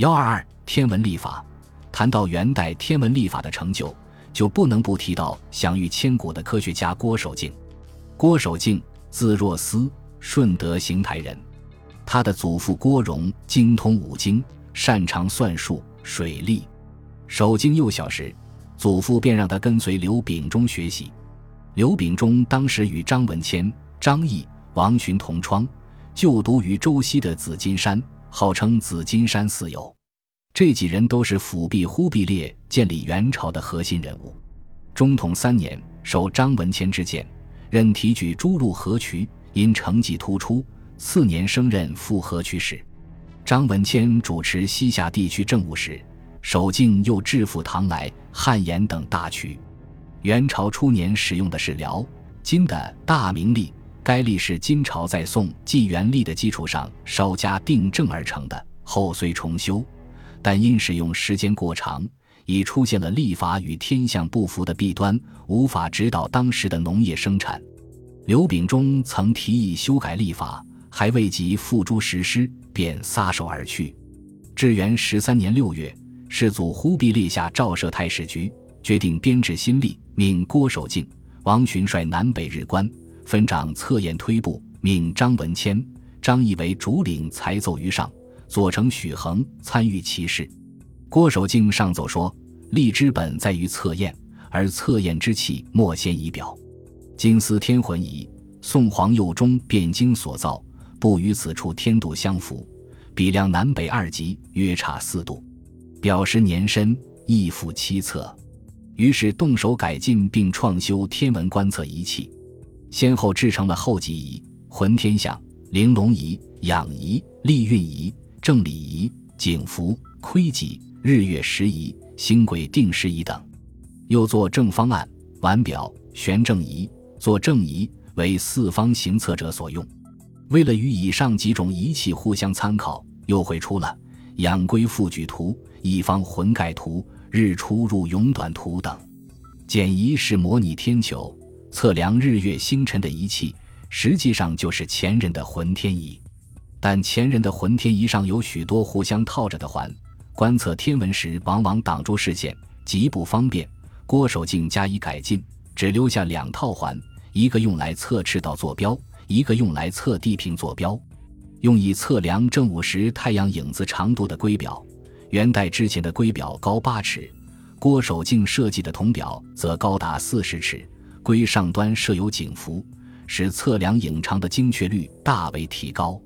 幺二二天文历法，谈到元代天文历法的成就，就不能不提到享誉千古的科学家郭守敬。郭守敬，字若思，顺德邢台人。他的祖父郭荣精通五经，擅长算术、水利。守敬幼小时，祖父便让他跟随刘秉忠学习。刘秉忠当时与张文谦、张毅、王洵同窗，就读于周西的紫金山。号称紫金山四友，这几人都是辅弼忽必烈建立元朝的核心人物。中统三年，受张文谦之荐，任提举诸路河渠，因成绩突出，次年升任副河渠使。张文谦主持西夏地区政务时，守敬又致抚唐来、汉延等大渠。元朝初年使用的是辽金的大名历。该历是金朝在宋纪元历的基础上稍加订正而成的，后虽重修，但因使用时间过长，已出现了历法与天象不符的弊端，无法指导当时的农业生产。刘秉忠曾提议修改历法，还未及付诸实施，便撒手而去。至元十三年六月，世祖忽必烈下诏设太史局，决定编制新历，命郭守敬、王洵率南北日官。分掌测验推部，命张文谦、张毅为主领才奏于上，左丞许衡参与其事。郭守敬上奏说：“力之本在于测验，而测验之器莫先仪表。今思天浑仪，宋皇佑中汴京所造，不与此处天度相符，比量南北二极，约差四度。表时年深，亦复七测。于是动手改进，并创修天文观测仪器。”先后制成了后极仪、浑天象、玲珑仪、养仪、立运仪、正理仪、景符、窥己、日月时仪、星轨定时仪等，又作正方案、腕表、悬正仪、做正仪，为四方行测者所用。为了与以上几种仪器互相参考，又绘出了仰龟复举图、一方浑盖图、日出入永短图等。简仪是模拟天球。测量日月星辰的仪器，实际上就是前人的浑天仪，但前人的浑天仪上有许多互相套着的环，观测天文时往往挡住视线，极不方便。郭守敬加以改进，只留下两套环，一个用来测赤道坐标，一个用来测地平坐标。用以测量正午时太阳影子长度的圭表，元代之前的圭表高八尺，郭守敬设计的铜表则高达四十尺。龟上端设有景符，使测量影长的精确率大为提高。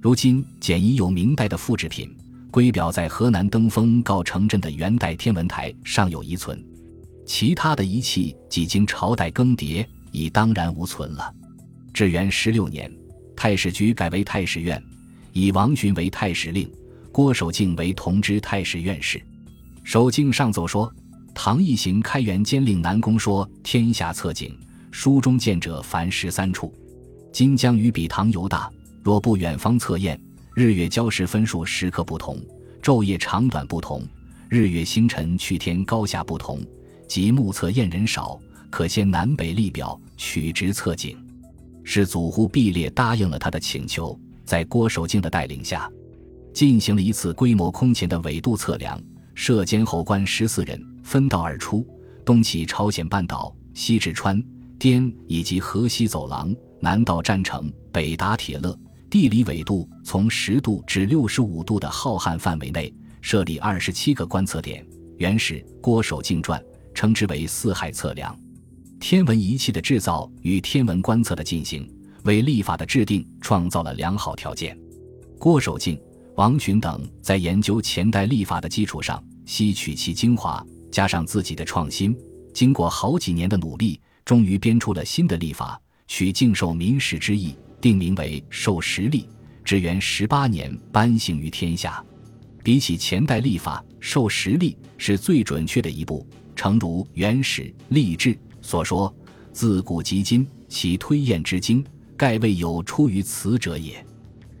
如今简仪有明代的复制品，龟表在河南登封告城镇的元代天文台尚有遗存，其他的仪器几经朝代更迭，已当然无存了。至元十六年，太史局改为太史院，以王洵为太史令，郭守敬为同知太史院士。守敬上奏说。唐一行开元监令南宫说：“天下测景，书中见者凡十三处。今将与比唐犹大，若不远方测验，日月交时分数时刻不同，昼夜长短不同，日月星辰去天高下不同，即目测验人少，可先南北立表取直测景。”是祖忽必烈答应了他的请求，在郭守敬的带领下，进行了一次规模空前的纬度测量，设监候官十四人。分道而出，东起朝鲜半岛，西至川滇以及河西走廊，南到占城，北达铁勒。地理纬度从十度至六十五度的浩瀚范围内，设立二十七个观测点。原始郭守敬传称之为四海测量。天文仪器的制造与天文观测的进行，为历法的制定创造了良好条件。郭守敬、王群等在研究前代历法的基础上，吸取其精华。加上自己的创新，经过好几年的努力，终于编出了新的历法，取敬受民事之意，定名为受时历。至元十八年颁行于天下。比起前代历法，受时历是最准确的一步。诚如《元始历志》所说：“自古及今，其推验之精，盖未有出于此者也。”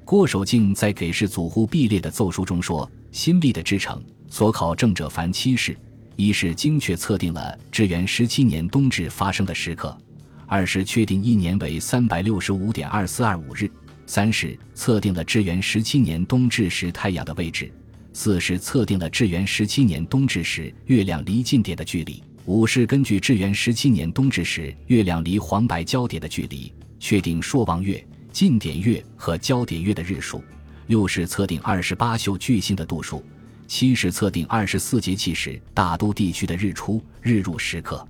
郭守敬在给世祖忽必烈的奏书中说：“新历的制成，所考证者凡七事。”一是精确测定了至元十七年冬至发生的时刻，二是确定一年为三百六十五点二四二五日，三是测定了至元十七年冬至时太阳的位置，四是测定了至元十七年冬至时月亮离近点的距离；五是根据至元十七年冬至时月亮离黄白交点的距离，确定朔望月、近点月和交点月的日数；六是测定二十八宿巨星的度数；七是测定二十四节气时大都地区的日出日入时刻。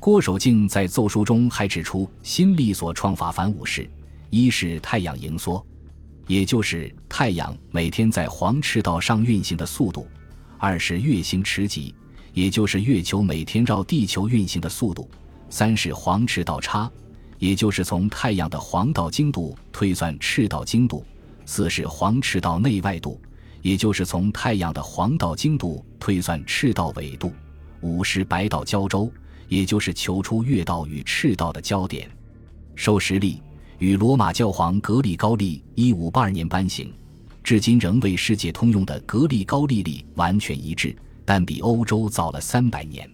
郭守敬在奏书中还指出，新历所创法凡五事：一是太阳盈缩。也就是太阳每天在黄赤道上运行的速度，二是月行迟极，也就是月球每天绕地球运行的速度；三是黄赤道差，也就是从太阳的黄道经度推算赤道经度；四是黄赤道内外度，也就是从太阳的黄道经度推算赤道纬度；五十白道交周，也就是求出月道与赤道的交点。受时历。与罗马教皇格里高利一五八二年颁行，至今仍为世界通用的格里高利历完全一致，但比欧洲早了三百年。